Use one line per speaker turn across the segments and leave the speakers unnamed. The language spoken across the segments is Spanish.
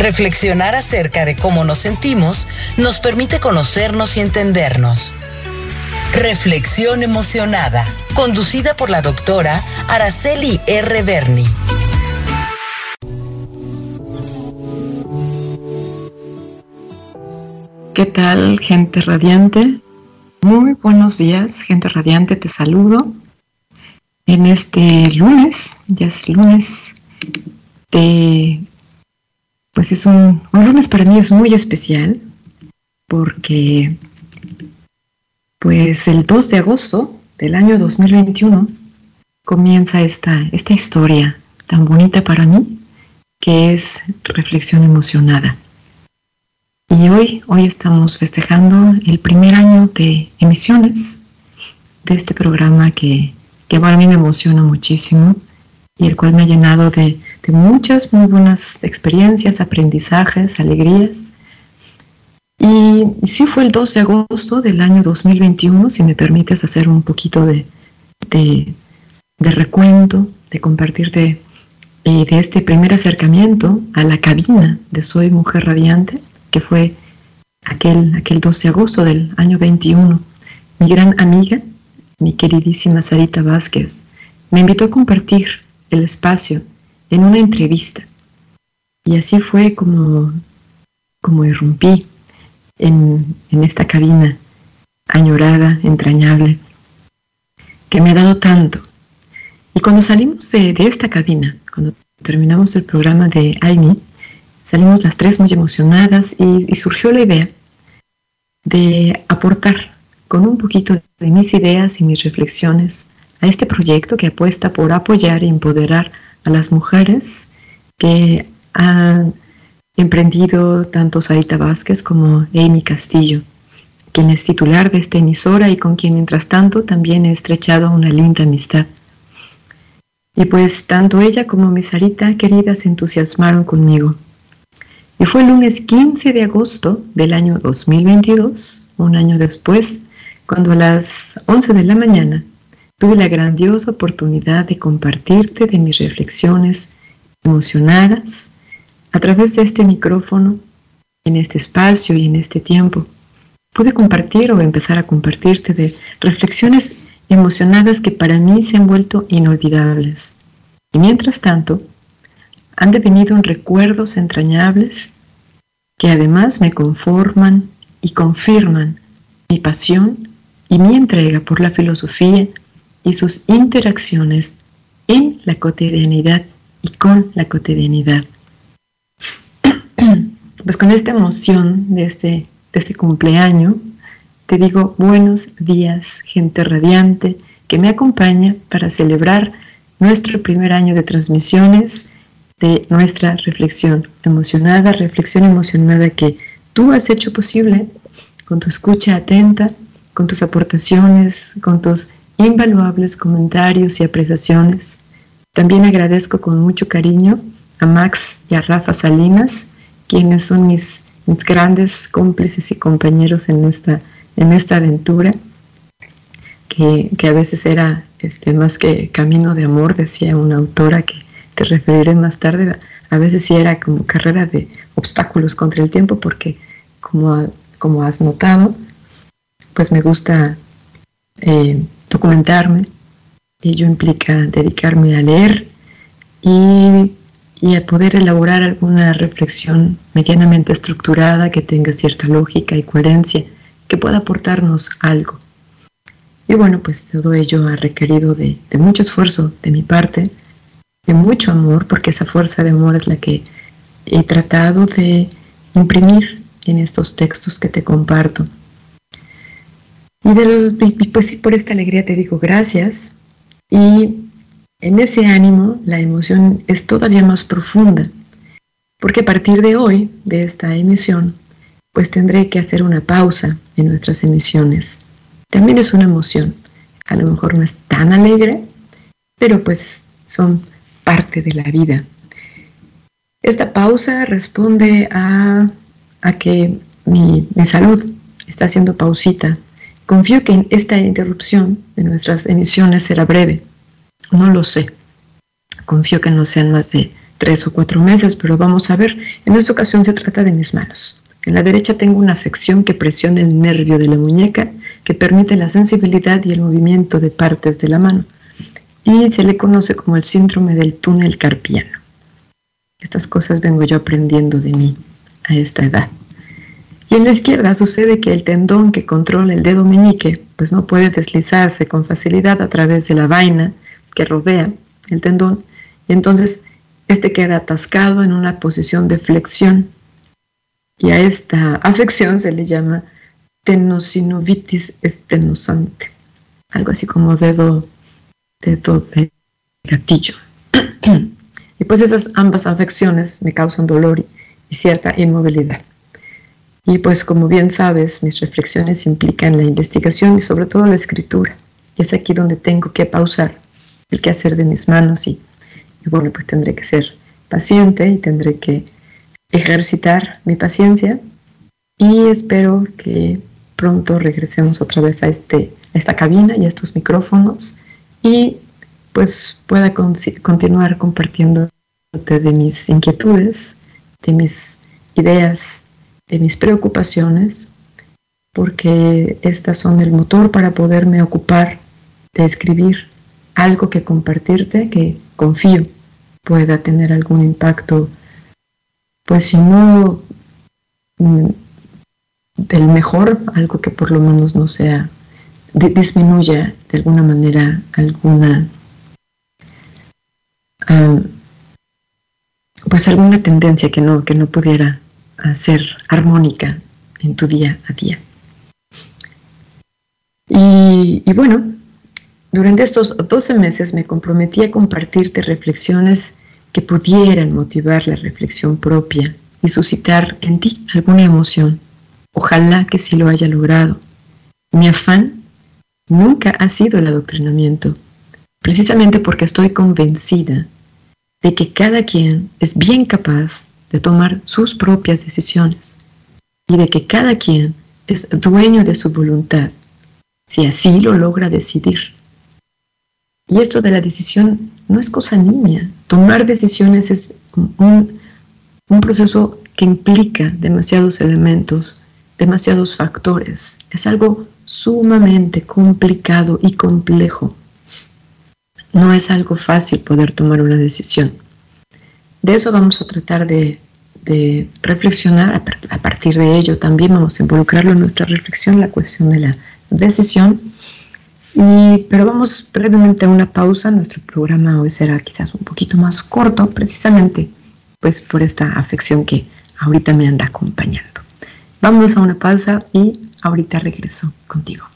Reflexionar acerca de cómo nos sentimos nos permite conocernos y entendernos. Reflexión emocionada, conducida por la doctora Araceli R. Berni.
¿Qué tal, gente radiante? Muy buenos días, gente radiante, te saludo. En este lunes, ya es lunes, de, pues es un, un lunes para mí es muy especial porque pues el 2 de agosto del año 2021 comienza esta, esta historia tan bonita para mí que es reflexión emocionada. Y hoy, hoy estamos festejando el primer año de emisiones de este programa que, que para mí me emociona muchísimo y el cual me ha llenado de, muchas muy buenas experiencias, aprendizajes, alegrías. Y, y, sí fue el 2 de agosto del año 2021, si me permites hacer un poquito de, de, recuento, de compartirte de, de este primer acercamiento a la cabina de Soy Mujer Radiante que fue aquel, aquel 12 de agosto del año 21. Mi gran amiga, mi queridísima Sarita Vázquez, me invitó a compartir el espacio en una entrevista. Y así fue como, como irrumpí en, en esta cabina añorada, entrañable, que me ha dado tanto. Y cuando salimos de, de esta cabina, cuando terminamos el programa de AINI, Salimos las tres muy emocionadas y, y, surgió la idea de aportar con un poquito de mis ideas y mis reflexiones a este proyecto que apuesta por apoyar e empoderar a las mujeres que han emprendido tanto Sarita Vázquez como Amy Castillo, quien es titular de esta emisora y con quien mientras tanto también he estrechado una linda amistad. Y pues tanto ella como mi Sarita querida se entusiasmaron conmigo y fue el lunes 15 de agosto del año 2022, un año después, cuando a las 11 de la mañana tuve la grandiosa oportunidad de compartirte de mis reflexiones emocionadas a través de este micrófono, en este espacio y en este tiempo. Pude compartir o empezar a compartirte de reflexiones emocionadas que para mí se han vuelto inolvidables. Y mientras tanto, han devenido en recuerdos entrañables que además me conforman y confirman mi pasión y mi entrega por la filosofía y sus interacciones en la cotidianidad y con la cotidianidad. Pues con esta emoción de este, de este cumpleaños, te digo buenos días, gente radiante que me acompaña para celebrar nuestro primer año de transmisiones de nuestra reflexión emocionada, reflexión emocionada que tú has hecho posible con tu escucha atenta, con tus aportaciones, con tus invaluables comentarios y apreciaciones. También agradezco con mucho cariño a Max y a Rafa Salinas, quienes son mis, mis grandes cómplices y compañeros en esta, en esta aventura, que, que a veces era este, más que camino de amor, decía una autora que te referiré más tarde, a veces sí era como carrera de obstáculos contra el tiempo porque como, como has notado, pues me gusta eh, documentarme ello implica dedicarme a leer y, y a poder elaborar alguna reflexión medianamente estructurada que tenga cierta lógica y coherencia que pueda aportarnos algo. Y bueno, pues todo ello ha requerido de, de mucho esfuerzo de mi parte, de mucho amor, porque esa fuerza de amor es la que he tratado de imprimir en estos textos que te comparto. Y de los, pues sí, por esta alegría te digo gracias. Y en ese ánimo la emoción es todavía más profunda, porque a partir de hoy, de esta emisión, pues tendré que hacer una pausa en nuestras emisiones. También es una emoción. A lo mejor no es tan alegre, pero pues son parte de la vida. Esta pausa responde a, que mi, mi salud está haciendo pausita. Confío que esta interrupción de nuestras emisiones será breve. No lo sé. Confío que no sean más de tres o cuatro meses, pero vamos a ver. En esta ocasión se trata de mis manos. En la derecha tengo una afección que presiona el nervio de la muñeca, que permite la sensibilidad y el movimiento de partes de la mano. Y se le conoce como el síndrome del túnel carpiano. Estas cosas vengo yo aprendiendo de mí a esta edad. Y en la izquierda sucede que el tendón que controla el dedo meñique, pues no puede deslizarse con facilidad a través de la vaina que rodea el tendón, y entonces este queda atascado en una posición de flexión. Y a esta afección se le llama tenosinovitis estenosante, algo así como dedo, dedo de gatillo. y pues esas ambas afecciones me causan dolor y cierta inmovilidad. Y pues como bien sabes, mis reflexiones implican la investigación y sobre todo la escritura. Y es aquí donde tengo que pausar el quehacer de mis manos y, bueno, pues tendré que ser paciente y tendré que ejercitar mi paciencia y espero que pronto regresemos otra vez a, este, esta cabina y a estos micrófonos y pues pueda continuar compartiendo de mis inquietudes, de mis ideas, de mis preocupaciones, porque estas son el motor para poderme ocupar de escribir algo que compartirte que confío pueda tener algún impacto, pues si no mm, del mejor, algo que por lo menos no sea, disminuya de alguna manera alguna, ah, pues alguna tendencia que no, que no pudiera ser armónica en tu día a día. Y, y bueno, durante estos 12 meses me comprometí a compartirte reflexiones que pudieran motivar la reflexión propia y suscitar en ti alguna emoción. Ojalá que sí lo haya logrado. Mi afán nunca ha sido el adoctrinamiento, precisamente porque estoy convencida de que cada quien es bien capaz de tomar sus propias decisiones y de que cada quien es dueño de su voluntad, si así lo logra decidir. Y esto de la decisión no es cosa niña. Tomar decisiones es un, proceso que implica demasiados elementos, demasiados factores. Es algo sumamente complicado y complejo. No es algo fácil poder tomar una decisión. De eso vamos a tratar de, reflexionar. A partir de ello también vamos a involucrarlo en nuestra reflexión, la cuestión de la decisión pero vamos brevemente a una pausa. Nuestro programa hoy será quizás un poquito más corto, precisamente pues por esta afección que ahorita me anda acompañando. Vamos a una pausa y ahorita regreso contigo.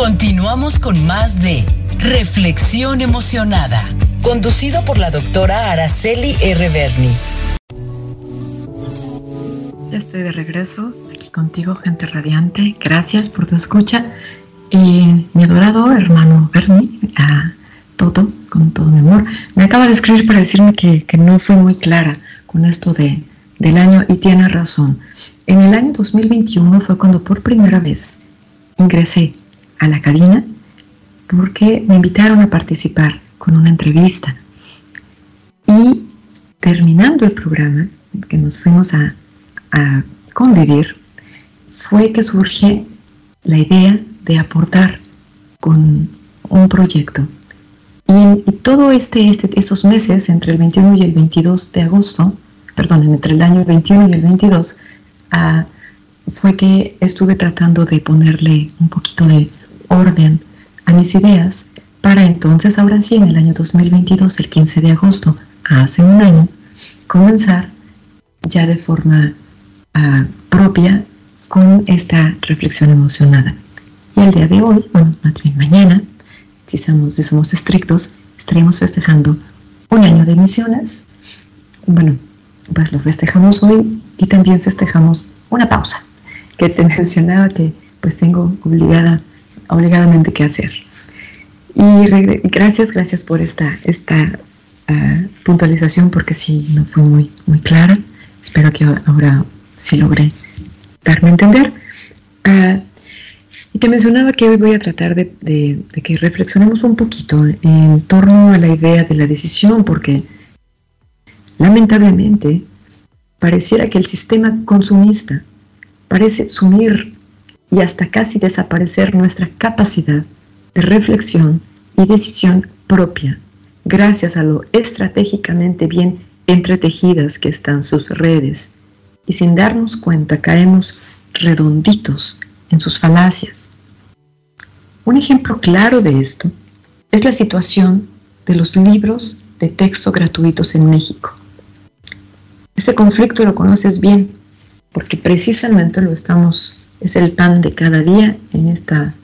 Continuamos con más de Reflexión Emocionada, conducido por la doctora Araceli R. Berni
estoy de regreso aquí contigo, gente radiante. Gracias por tu escucha. Y mi adorado hermano Bernie, a todo, con todo mi amor, me acaba de escribir para decirme que, no soy muy clara con esto de, del año y tiene razón. En el año 2021 fue cuando por primera vez ingresé a la cabina porque me invitaron a participar con una entrevista. Y terminando el programa, que nos fuimos a, a convivir fue que surge la idea de aportar con un proyecto. Y, en, todo este, este, esos meses, entre el 21 y el 22 de agosto, perdón, entre el año 21 y el 22, ah, fue que estuve tratando de ponerle un poquito de orden a mis ideas para entonces, ahora sí, en el año 2022, el 15 de agosto, hace un año, comenzar ya de forma propia con esta reflexión emocionada. Y el día de hoy, bueno, más bien mañana, si somos, si somos estrictos, estaremos festejando un año de misiones. Bueno, pues lo festejamos hoy y también festejamos una pausa que te mencionaba que pues tengo obligada, obligadamente que hacer. Y gracias, gracias por esta, esta ah, puntualización porque sí, no fue muy, muy clara. Espero que ahora sí logré darme a entender. Uh, y te mencionaba que hoy voy a tratar de, que reflexionemos un poquito en torno a la idea de la decisión, porque lamentablemente pareciera que el sistema consumista parece sumir y hasta casi desaparecer nuestra capacidad de reflexión y decisión propia, gracias a lo estratégicamente bien entretejidas que están sus redes, y sin darnos cuenta caemos redonditos en sus falacias. Un ejemplo claro de esto es la situación de los libros de texto gratuitos en México. Este conflicto lo conoces bien, porque precisamente lo estamos, es el pan de cada día en, esta,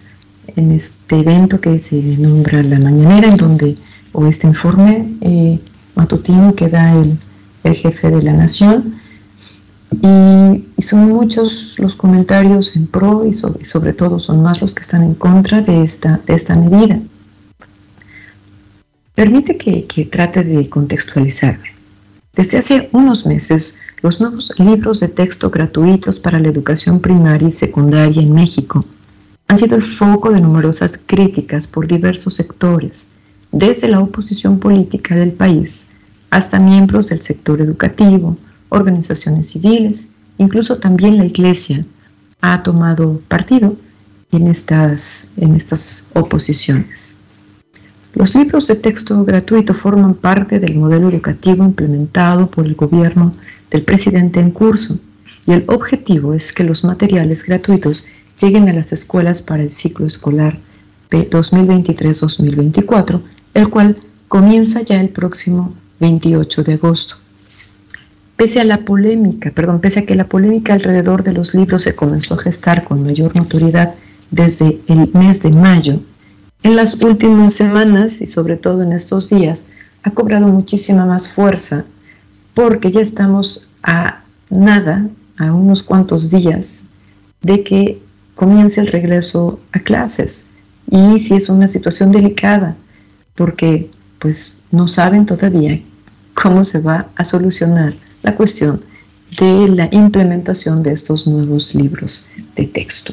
en este evento que se nombra La Mañanera, en donde, o este informe eh, matutino que da el, el jefe de la nación, y, son muchos los comentarios en pro y sobre, todo son más los que están en contra de esta, de esta medida. Permite que, que trate de contextualizarme. Desde hace unos meses, los nuevos libros de texto gratuitos para la educación primaria y secundaria en México han sido el foco de numerosas críticas por diversos sectores, desde la oposición política del país hasta miembros del sector educativo, organizaciones civiles, incluso también la Iglesia ha tomado partido en estas, en estas oposiciones. Los libros de texto gratuito forman parte del modelo educativo implementado por el gobierno del presidente en curso y el objetivo es que los materiales gratuitos lleguen a las escuelas para el ciclo escolar 2023-2024, el cual comienza ya el próximo 28 de agosto. Pese a la polémica, perdón, pese a que la polémica alrededor de los libros se comenzó a gestar con mayor notoriedad desde el mes de mayo, en las últimas semanas y sobre todo en estos días ha cobrado muchísima más fuerza porque ya estamos a nada, a unos cuantos días de que comience el regreso a clases. Y si es una situación delicada, porque pues no saben todavía cómo se va a solucionar la cuestión de la implementación de estos nuevos libros de texto.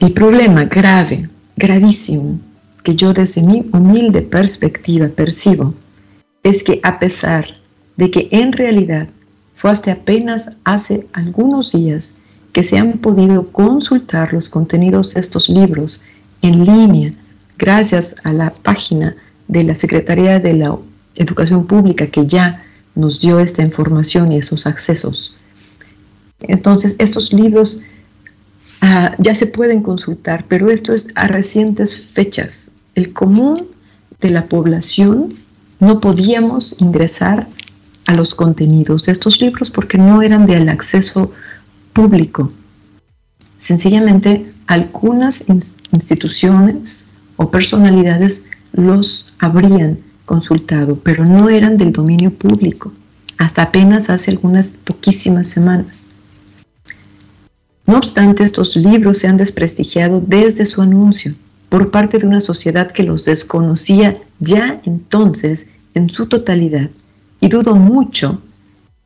El problema grave, gravísimo, que yo desde mi humilde perspectiva percibo, es que a pesar de que en realidad fue hasta apenas hace algunos días que se han podido consultar los contenidos de estos libros en línea gracias a la página de la Secretaría de la Educación Pública que ya nos dio esta información y esos accesos. Entonces, estos libros ah, ya se pueden consultar, pero esto es a recientes fechas. El común de la población no podíamos ingresar a los contenidos de estos libros porque no eran del acceso público. Sencillamente, algunas instituciones o personalidades los abrían consultado, pero no eran del dominio público, hasta apenas hace algunas poquísimas semanas. No obstante, estos libros se han desprestigiado desde su anuncio por parte de una sociedad que los desconocía ya entonces en su totalidad y dudo mucho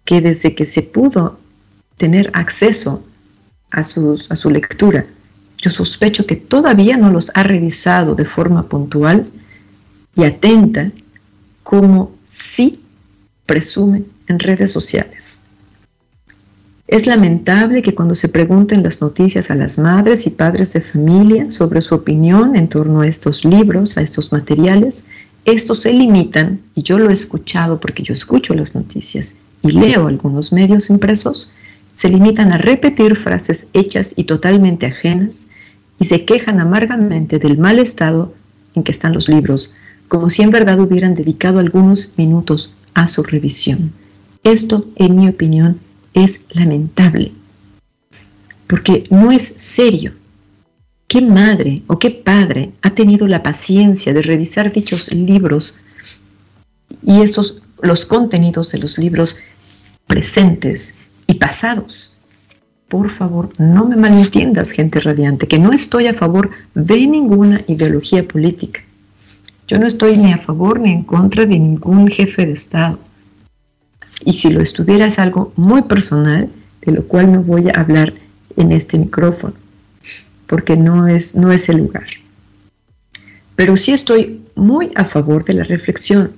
que desde que se pudo tener acceso a, a su lectura, yo sospecho que todavía no los ha revisado de forma puntual y atenta como sí presume en redes sociales. Es lamentable que cuando se pregunten las noticias a las madres y padres de familia sobre su opinión en torno a estos libros, a estos materiales, estos se limitan, y yo lo he escuchado porque yo escucho las noticias y leo algunos medios impresos, se limitan a repetir frases hechas y totalmente ajenas y se quejan amargamente del mal estado en que están los libros, como si en verdad hubieran dedicado algunos minutos a su revisión. Esto, en mi opinión, es lamentable, porque no es serio ¿Qué madre o qué padre ha tenido la paciencia de revisar dichos libros y esos los contenidos de los libros presentes y pasados? Por favor, no me malentiendas, gente radiante, que no estoy a favor de ninguna ideología política. Yo no estoy ni a favor ni en contra de ningún jefe de Estado. Y si lo estuviera es algo muy personal, de lo cual no voy a hablar en este micrófono porque no es, no es el lugar. Pero sí estoy muy a favor de la reflexión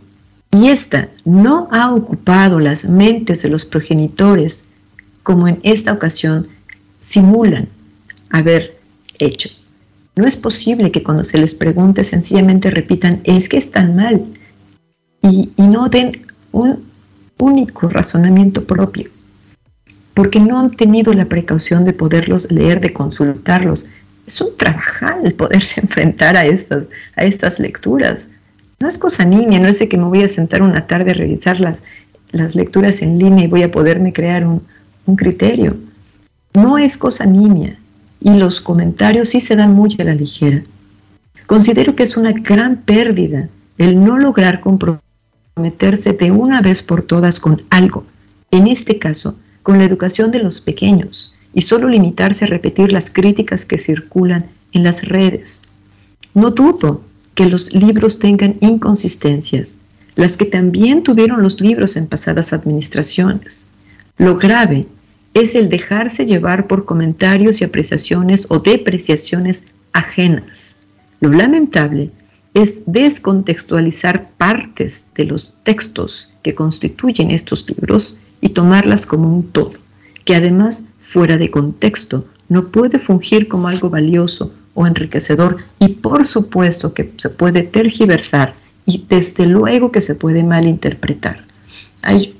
y esta no ha ocupado las mentes de los progenitores como en esta ocasión simulan haber hecho. No es posible que cuando se les pregunte sencillamente repitan, es que están mal, y, y no den un único razonamiento propio, porque no han tenido la precaución de poderlos leer, de consultarlos, es un trabajar el poderse enfrentar a estas, a estas lecturas. No es cosa niña, no es de que me voy a sentar una tarde a revisar las, las lecturas en línea y voy a poderme crear un, un criterio. No es cosa niña y los comentarios sí se dan muy a la ligera. Considero que es una gran pérdida el no lograr comprometerse de una vez por todas con algo, en este caso, con la educación de los pequeños, y solo limitarse a repetir las críticas que circulan en las redes. No dudo que los libros tengan inconsistencias, las que también tuvieron los libros en pasadas administraciones. Lo grave es el dejarse llevar por comentarios y apreciaciones o depreciaciones ajenas. Lo lamentable es descontextualizar partes de los textos que constituyen estos libros y tomarlas como un todo, que además fuera de contexto, no puede fungir como algo valioso o enriquecedor y por supuesto que se puede tergiversar y desde luego que se puede malinterpretar. Hay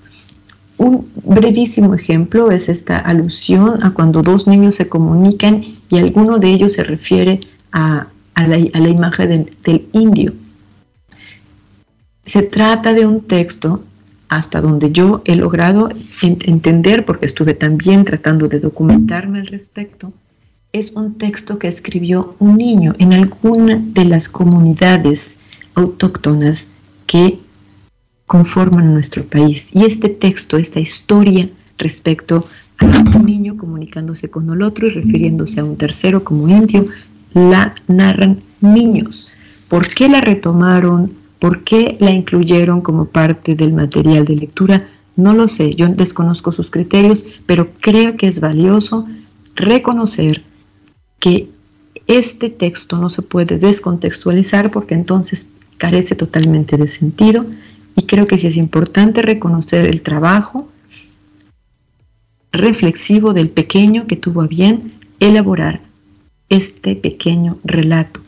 un brevísimo ejemplo es esta alusión a cuando dos niños se comunican y alguno de ellos se refiere a, la, imagen del indio. Se trata de un texto hasta donde yo he logrado entender, porque estuve también tratando de documentarme al respecto, es un texto que escribió un niño en alguna de las comunidades autóctonas que conforman nuestro país. Y este texto, esta historia respecto a un niño comunicándose con el otro y refiriéndose a un tercero como indio, la narran niños. ¿Por qué la retomaron? ¿Por qué la incluyeron como parte del material de lectura? No lo sé, yo desconozco sus criterios, pero creo que es valioso reconocer que este texto no se puede descontextualizar porque entonces carece totalmente de sentido y creo que sí es importante reconocer el trabajo reflexivo del pequeño que tuvo a bien elaborar este pequeño relato.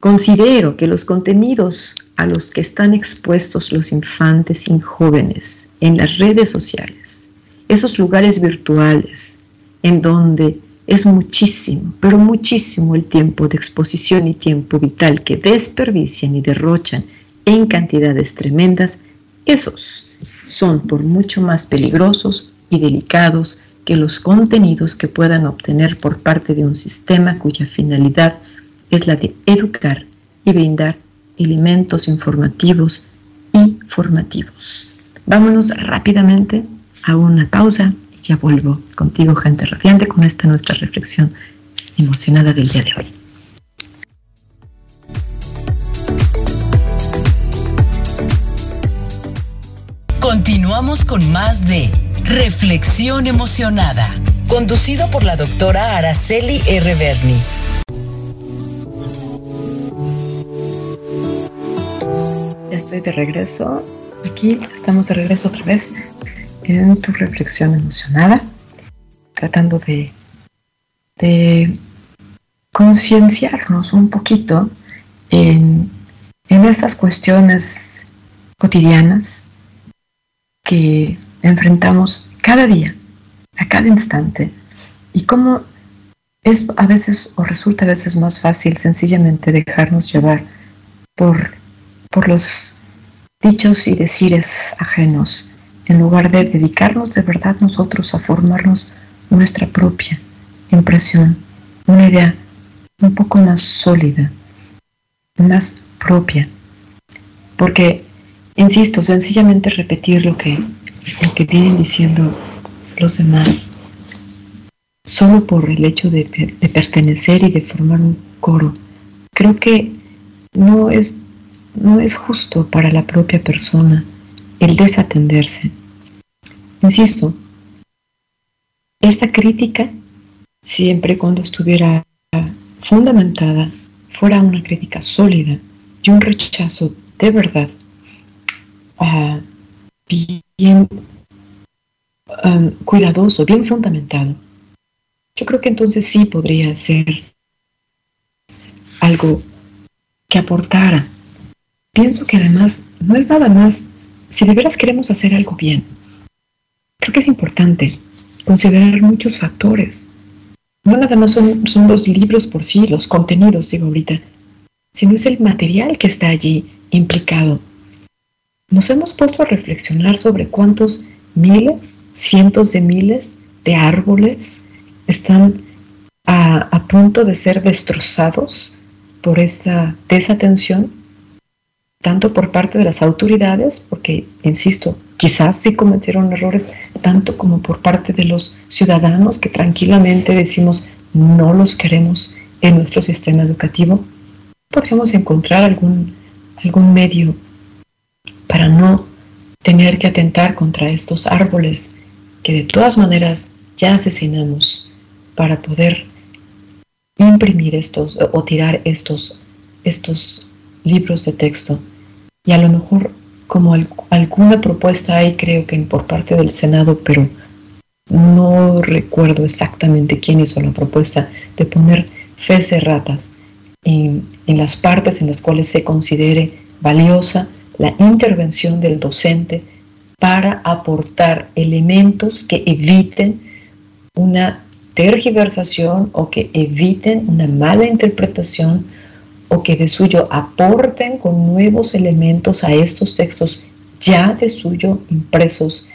Considero que los contenidos a los que están expuestos los infantes y jóvenes en las redes sociales, esos lugares virtuales en donde es muchísimo, pero muchísimo el tiempo de exposición y tiempo vital que desperdician y derrochan en cantidades tremendas, esos son por mucho más peligrosos y delicados que los contenidos que puedan obtener por parte de un sistema cuya finalidad es la de educar y brindar elementos informativos y formativos. Vámonos rápidamente a una pausa y ya vuelvo contigo, gente radiante, con esta nuestra reflexión emocionada del día de hoy.
Continuamos con más de Reflexión Emocionada, conducido por la doctora Araceli R. Berni
estoy de regreso. Aquí estamos de regreso otra vez en tu reflexión emocionada, tratando de, de concienciarnos un poquito en, en esas cuestiones cotidianas que enfrentamos cada día, a cada instante, y cómo es a veces o resulta a veces más fácil sencillamente dejarnos llevar por, por los dichos y decires ajenos, en lugar de dedicarnos de verdad nosotros a formarnos nuestra propia impresión, una idea un poco más sólida, más propia. Porque, insisto, sencillamente repetir lo que, lo que vienen diciendo los demás, solo por el hecho de, de pertenecer y de formar un coro, creo que no es, no es justo para la propia persona el desatenderse. Insisto, esta crítica, siempre cuando estuviera fundamentada, fuera una crítica sólida y un rechazo de verdad, uh, bien um, cuidadoso, bien fundamentado, yo creo que entonces sí podría ser algo que aportara. Pienso que además no es nada más, si de veras queremos hacer algo bien, creo que es importante considerar muchos factores. No nada más son, son los libros por sí, los contenidos, digo ahorita, sino es el material que está allí implicado. Nos hemos puesto a reflexionar sobre cuántos miles, cientos de miles de árboles están a, a punto de ser destrozados por esta desatención, tanto por parte de las autoridades, porque, insisto, quizás sí cometieron errores, tanto como por parte de los ciudadanos que tranquilamente decimos no los queremos en nuestro sistema educativo, podríamos encontrar algún, algún medio para no tener que atentar contra estos árboles que de todas maneras ya asesinamos para poder imprimir estos o tirar estos, estos libros de texto. Y a lo mejor como alguna propuesta hay, creo que por parte del Senado, pero no recuerdo exactamente quién hizo la propuesta de poner fe de ratas en, en las partes en las cuales se considere valiosa la intervención del docente para aportar elementos que eviten una tergiversación o que eviten una mala interpretación o que de suyo aporten con nuevos elementos a estos textos ya de suyo impresos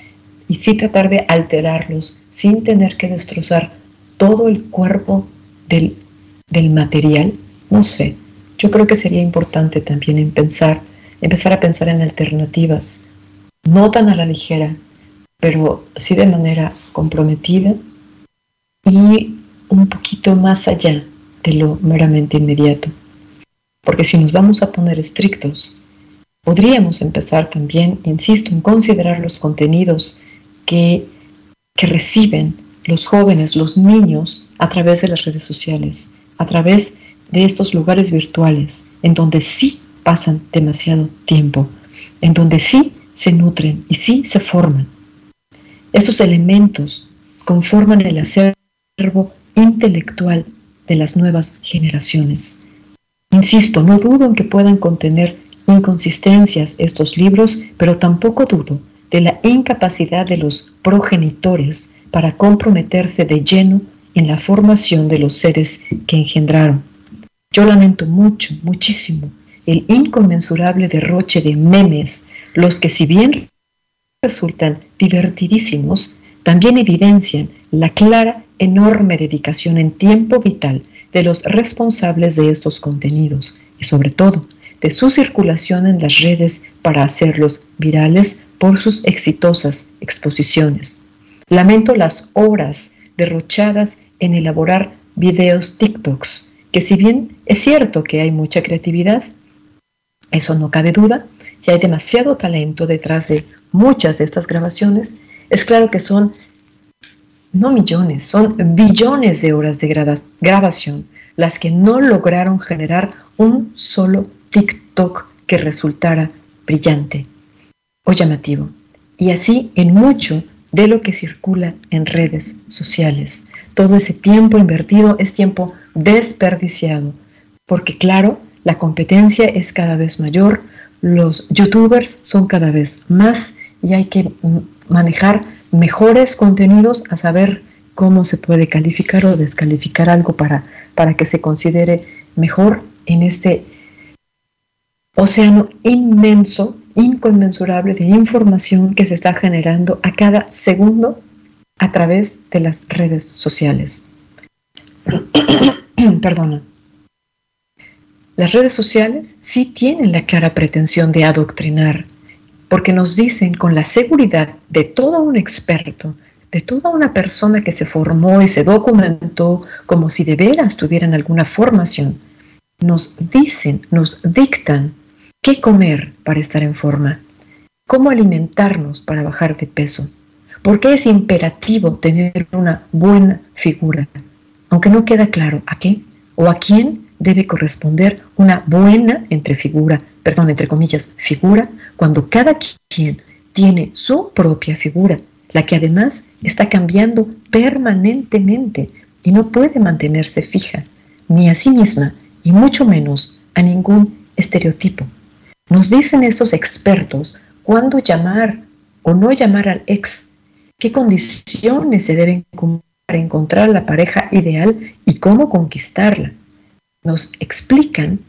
y sí tratar de alterarlos sin tener que destrozar todo el cuerpo del, del material, no sé, yo creo que sería importante también empezar a pensar en alternativas, no tan a la ligera, pero sí de manera comprometida y un poquito más allá de lo meramente inmediato. Porque si nos vamos a poner estrictos, podríamos empezar también, insisto, en considerar los contenidos que, que reciben los jóvenes, los niños, a través de las redes sociales, a través de estos lugares virtuales, en donde sí pasan demasiado tiempo, en donde sí se nutren y sí se forman. Estos elementos conforman el hacer intelectual de las nuevas generaciones. Insisto, no dudo en que puedan contener inconsistencias estos libros, pero tampoco dudo de la incapacidad de los progenitores para comprometerse de lleno en la formación de los seres que engendraron. Yo lamento mucho, muchísimo, el inconmensurable derroche de memes, los que si bien resultan divertidísimos, también evidencian la clara enorme dedicación en tiempo vital de los responsables de estos contenidos y sobre todo de su circulación en las redes para hacerlos virales por sus exitosas exposiciones. Lamento las horas derrochadas en elaborar videos TikToks, que si bien es cierto que hay mucha creatividad, eso no cabe duda, y hay demasiado talento detrás de muchas de estas grabaciones, es claro que son no millones, son billones de horas de grabación las que no lograron generar un solo TikTok que resultara brillante o llamativo. Y así en mucho de lo que circula en redes sociales. Todo ese tiempo invertido es tiempo desperdiciado, porque claro, la competencia es cada vez mayor, los youtubers son cada vez más y hay que manejar mejores contenidos, a saber cómo se puede calificar o descalificar algo para, para que se considere mejor en este océano inmenso, inconmensurable de información que se está generando a cada segundo a través de las redes sociales. perdona, las redes sociales sí tienen la clara pretensión de adoctrinar, porque nos dicen con la seguridad de todo un experto, de toda una persona que se formó y se documentó como si de veras tuvieran alguna formación, nos dicen, nos dictan qué comer para estar en forma, cómo alimentarnos para bajar de peso, por qué es imperativo tener una buena figura, aunque no queda claro a qué o a quién debe corresponder una buena entre figura, perdón, entre comillas, figura, cuando cada quien tiene su propia figura, la que además está cambiando permanentemente y no puede mantenerse fija, ni a sí misma, y mucho menos a ningún estereotipo. Nos dicen esos expertos cuándo llamar o no llamar al ex, qué condiciones se deben cumplir para encontrar la pareja ideal y cómo conquistarla. Nos explican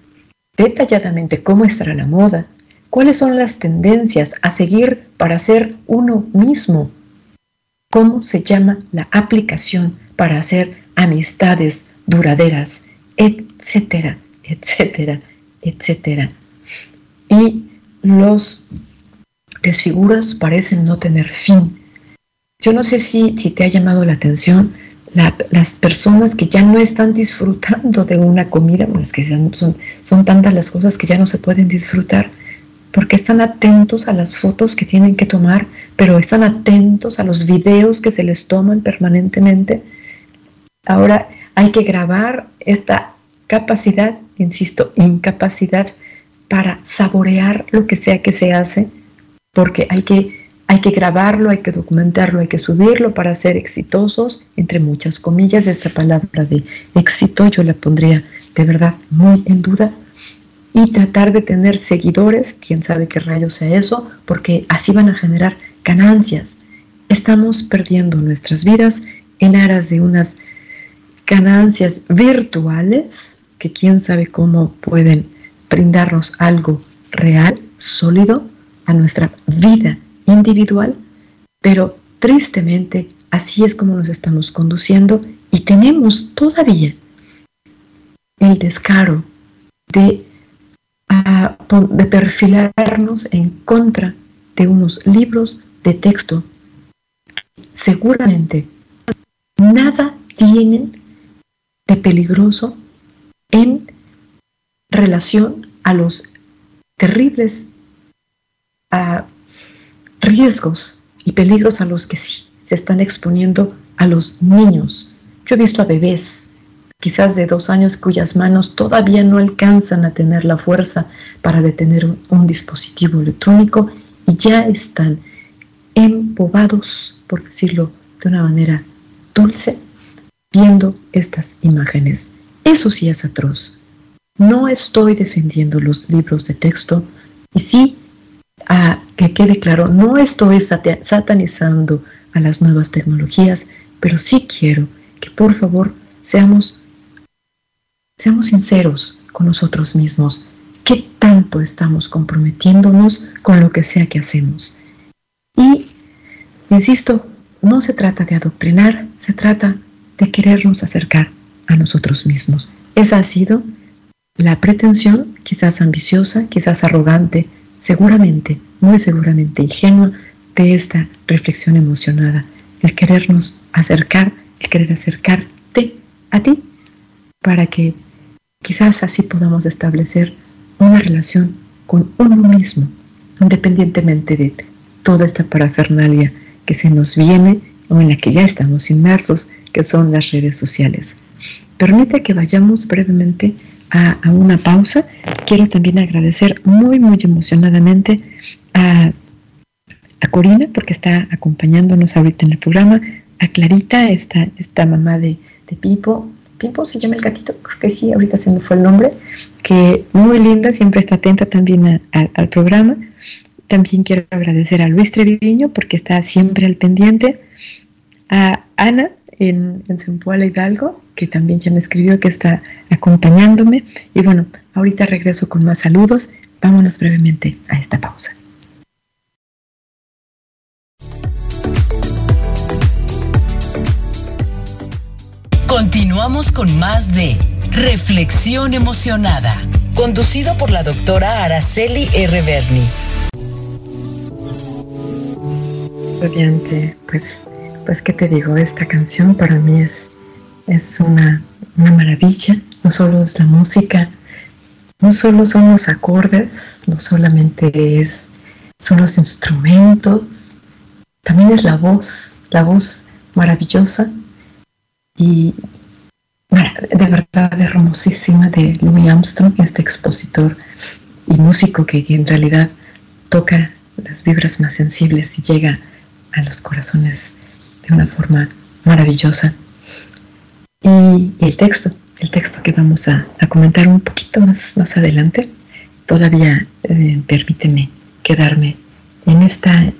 detalladamente cómo estará la moda, cuáles son las tendencias a seguir para ser uno mismo, cómo se llama la aplicación para hacer amistades duraderas, etcétera, etcétera, etcétera. Y los desfiguras parecen no tener fin. Yo no sé si, si te ha llamado la atención las personas que ya no están disfrutando de una comida, bueno, es que son, son tantas las cosas que ya no se pueden disfrutar, porque están atentos a las fotos que tienen que tomar, pero están atentos a los videos que se les toman permanentemente. Ahora hay que grabar esta capacidad, insisto, incapacidad para saborear lo que sea que se hace, porque hay que hay que grabarlo, hay que documentarlo, hay que subirlo para ser exitosos, entre muchas comillas, esta palabra de éxito yo la pondría de verdad muy en duda, y tratar de tener seguidores, quién sabe qué rayos sea eso, porque así van a generar ganancias. Estamos perdiendo nuestras vidas en aras de unas ganancias virtuales que quién sabe cómo pueden brindarnos algo real, sólido a nuestra vida individual, pero tristemente así es como nos estamos conduciendo y tenemos todavía el descaro de, ah, perfilarnos en contra de unos libros de texto. Seguramente nada tienen de peligroso en relación a los terribles uh, riesgos y peligros a los que sí se están exponiendo a los niños. Yo he visto a bebés, quizás de dos años, cuyas manos todavía no alcanzan a tener la fuerza para detener un, dispositivo electrónico y ya están embobados, por decirlo de una manera dulce, viendo estas imágenes. Eso sí es atroz. No estoy defendiendo los libros de texto y sí a que quede claro, no estoy satanizando a las nuevas tecnologías, pero sí quiero que por favor seamos, seamos sinceros con nosotros mismos. ¿Qué tanto estamos comprometiéndonos con lo que sea que hacemos? Y, insisto, no se trata de adoctrinar, se trata de querernos acercar a nosotros mismos. Esa ha sido la pretensión, quizás ambiciosa, quizás arrogante, seguramente, muy seguramente ingenua de esta reflexión emocionada, el querernos acercar, el querer acercarte a ti, para que quizás así podamos establecer una relación con uno mismo, independientemente de toda esta parafernalia que se nos viene o en la que ya estamos inmersos, que son las redes sociales. Permite que vayamos brevemente a, una pausa. Quiero también agradecer muy, muy emocionadamente a, a, Corina, porque está acompañándonos ahorita en el programa, a Clarita, esta, esta mamá de, de Pipo. Pipo se llama el gatito, creo que sí, ahorita se me fue el nombre, que muy linda, siempre está atenta también al programa. También quiero agradecer a Luis Treviño porque está siempre al pendiente, a Ana en, en Zempoala Hidalgo, que también ya me escribió que está acompañándome. Y bueno, ahorita regreso con más saludos. Vámonos brevemente a esta pausa.
Continuamos con más de Reflexión emocionada, conducido por la doctora Araceli R. Berni.
Radiante, pues, pues, ¿qué te digo? Esta canción para mí es, es una, una maravilla. No solo es la música, no solo son los acordes, no solamente es, son los instrumentos, también es la voz, la voz maravillosa y de verdad hermosísima de Louis Armstrong, este expositor y músico que en realidad toca las vibras más sensibles y llega a los corazones de una forma maravillosa. Y el texto, el texto que vamos a, comentar un poquito más, más adelante, todavía eh, permíteme quedarme en esta,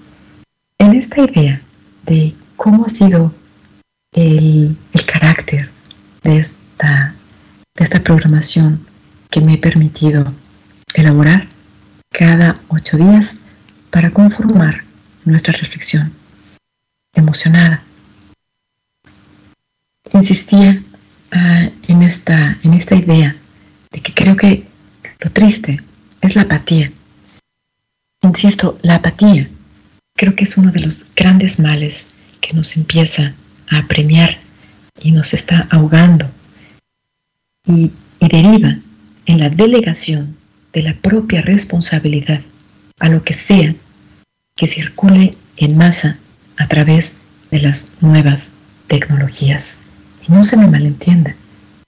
en esta idea de cómo ha sido el, el carácter de esta, de esta programación que me he permitido elaborar cada ocho días para conformar nuestra reflexión emocionada. Insistía ah, en, esta, en esta idea de que creo que lo triste es la apatía. Insisto, la apatía creo que es uno de los grandes males que nos empieza a apremiar y nos está ahogando y, deriva en la delegación de la propia responsabilidad a lo que sea que circule en masa a través de las nuevas tecnologías. Y no se me malentienda,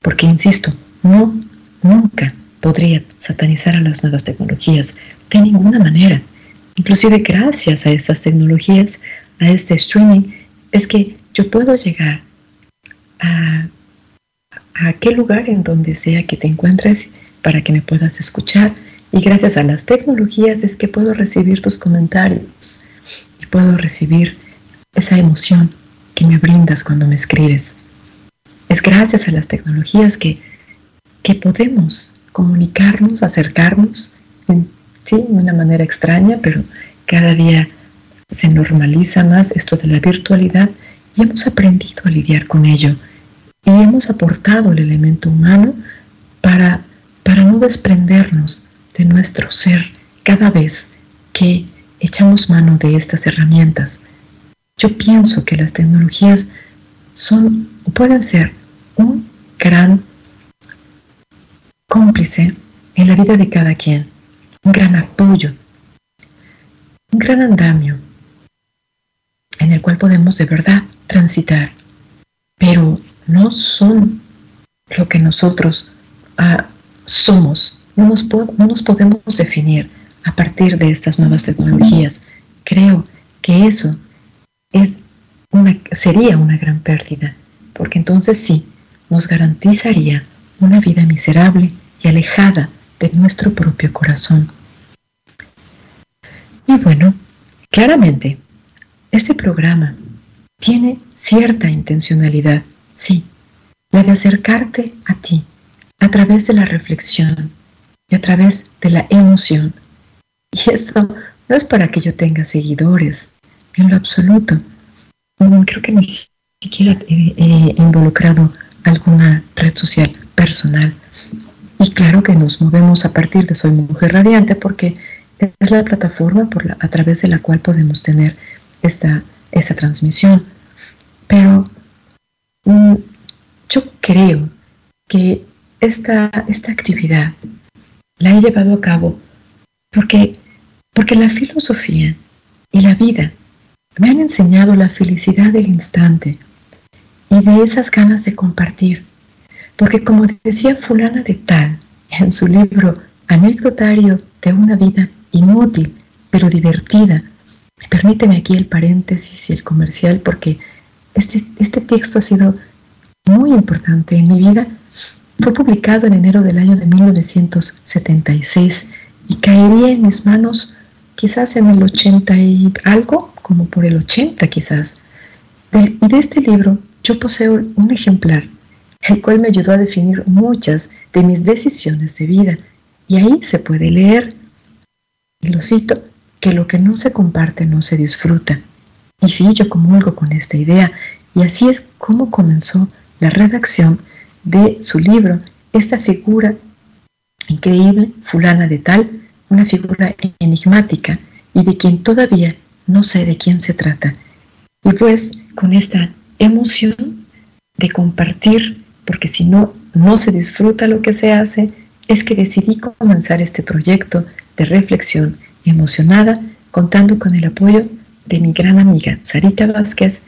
porque insisto, no, nunca podría satanizar a las nuevas tecnologías de ninguna manera. Inclusive gracias a esas tecnologías, a este streaming, es que yo puedo llegar a, aquel lugar en donde sea que te encuentres para que me puedas escuchar. Y gracias a las tecnologías es que puedo recibir tus comentarios y puedo recibir esa emoción que me brindas cuando me escribes. Es gracias a las tecnologías que, que podemos comunicarnos, acercarnos, sí, de una manera extraña, pero cada día se normaliza más esto de la virtualidad y hemos aprendido a lidiar con ello y hemos aportado el elemento humano para, para no desprendernos de nuestro ser cada vez que echamos mano de estas herramientas. Yo pienso que las tecnologías son, pueden ser un gran cómplice en la vida de cada quien, un gran apoyo, un gran andamio en el cual podemos de verdad transitar, pero no son lo que nosotros ah, somos. No nos, no nos podemos definir a partir de estas nuevas tecnologías. Creo que eso es una, sería una gran pérdida, porque entonces sí, nos garantizaría una vida miserable y alejada de nuestro propio corazón. Y bueno, claramente, este programa tiene cierta intencionalidad Sí, la de acercarte a ti a través de la reflexión y a través de la emoción. Y esto no es para que yo tenga seguidores, en lo absoluto. Creo que ni siquiera he, involucrado alguna red social personal. Y claro que nos movemos a partir de Soy Mujer Radiante porque es la plataforma a través de la cual podemos tener esta, esta transmisión. Pero Mm, yo creo que esta, esta actividad la he llevado a cabo porque, porque la filosofía y la vida me han enseñado la felicidad del instante y de esas ganas de compartir. Porque como decía fulana de tal en su libro Anecdotario de una vida inútil pero divertida, permíteme aquí el paréntesis y el comercial porque este, este, texto ha sido muy importante en mi vida. Fue publicado en enero del año de 1976 y caería en mis manos quizás en el 80 y algo, como por el 80 quizás. y de este libro yo poseo un ejemplar, el cual me ayudó a definir muchas de mis decisiones de vida. Y ahí se puede leer, y lo cito, que lo que no se comparte no se disfruta. Y sí, yo comulgo con esta idea, y así es como comenzó la redacción de su libro esta figura increíble, fulana de tal, una figura enigmática y de quien todavía no sé de quién se trata. Y pues con esta emoción de compartir, porque si no, no se disfruta lo que se hace, es que decidí comenzar este proyecto de reflexión emocionada contando con el apoyo de mi gran amiga Sarita Vázquez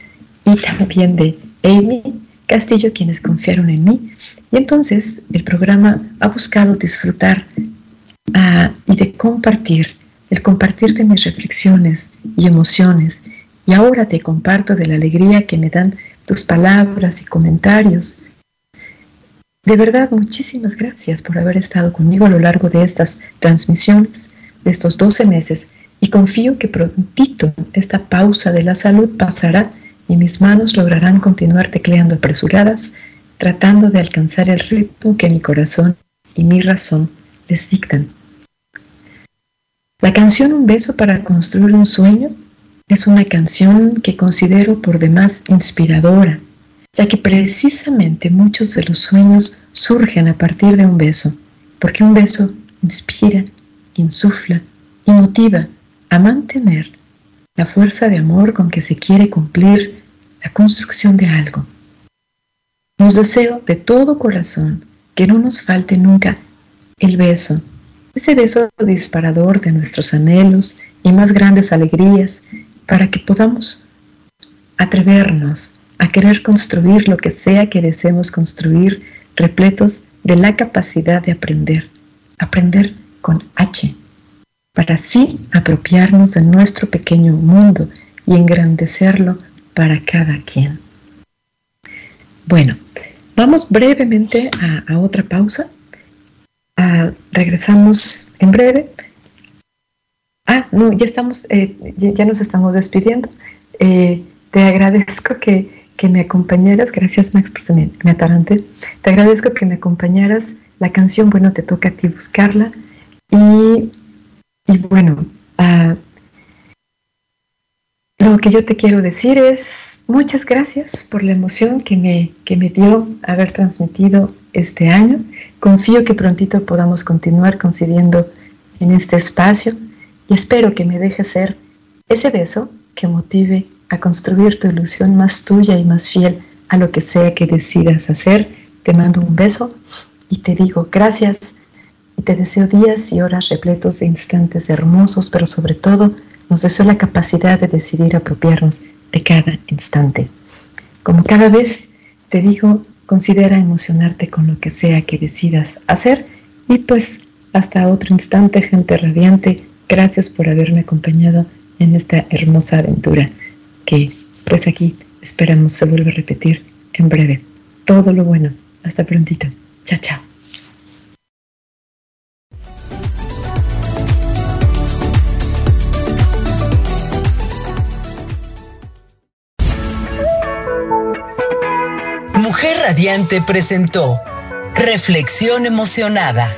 y también de Amy Castillo, quienes confiaron en mí. Y entonces el programa ha buscado disfrutar ah, y de compartir, el compartir de mis reflexiones y emociones. Y ahora te comparto de la alegría que me dan tus palabras y comentarios. De verdad, muchísimas gracias por haber estado conmigo a lo largo de estas transmisiones, de estos 12 meses y confío que prontito esta pausa de la salud pasará y mis manos lograrán continuar tecleando apresuradas, tratando de alcanzar el ritmo que mi corazón y mi razón les dictan. La canción Un beso para construir un sueño es una canción que considero por demás inspiradora, ya que precisamente muchos de los sueños surgen a partir de un beso, porque un beso inspira, insufla y motiva a mantener la fuerza de amor con que se quiere cumplir la construcción de algo. Nos deseo de todo corazón que no nos falte nunca el beso, ese beso disparador de nuestros anhelos y más grandes alegrías, para que podamos atrevernos a querer construir lo que sea que deseemos construir, repletos de la capacidad de aprender, aprender con H para así apropiarnos de nuestro pequeño mundo y engrandecerlo para cada quien. Bueno, vamos brevemente a, otra pausa. Regresamos en breve. Ah, no, ya estamos, eh, ya, nos estamos despidiendo. Eh, te agradezco que, que, me acompañaras, gracias Max por me, me atarante. Te agradezco que me acompañaras. La canción, bueno, te toca a ti buscarla. Y y bueno, ah, lo que yo te quiero decir es muchas gracias por la emoción que me, que me dio haber transmitido este año. Confío que prontito podamos continuar coincidiendo en este espacio y espero que me dejes ser ese beso que motive a construir tu ilusión más tuya y más fiel a lo que sea que decidas hacer. Te mando un beso y te digo gracias te deseo días y horas repletos de instantes hermosos, pero sobre todo nos deseo la capacidad de decidir apropiarnos de cada instante. Como cada vez te digo, considera emocionarte con lo que sea que decidas hacer y pues hasta otro instante, gente radiante, gracias por haberme acompañado en esta hermosa aventura que pues aquí esperamos se vuelva a repetir en breve. Todo lo bueno. Hasta prontito. Chao, chao.
Mujer Radiante presentó Reflexión Emocionada,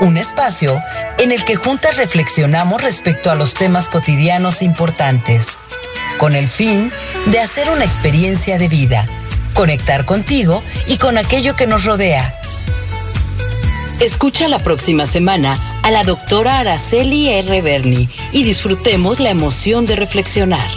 un espacio en el que juntas reflexionamos respecto a los temas cotidianos importantes, con el fin de hacer una experiencia de vida, conectar contigo y con aquello que nos rodea. Escucha la próxima semana a la doctora Araceli R. Berni y disfrutemos la emoción de reflexionar.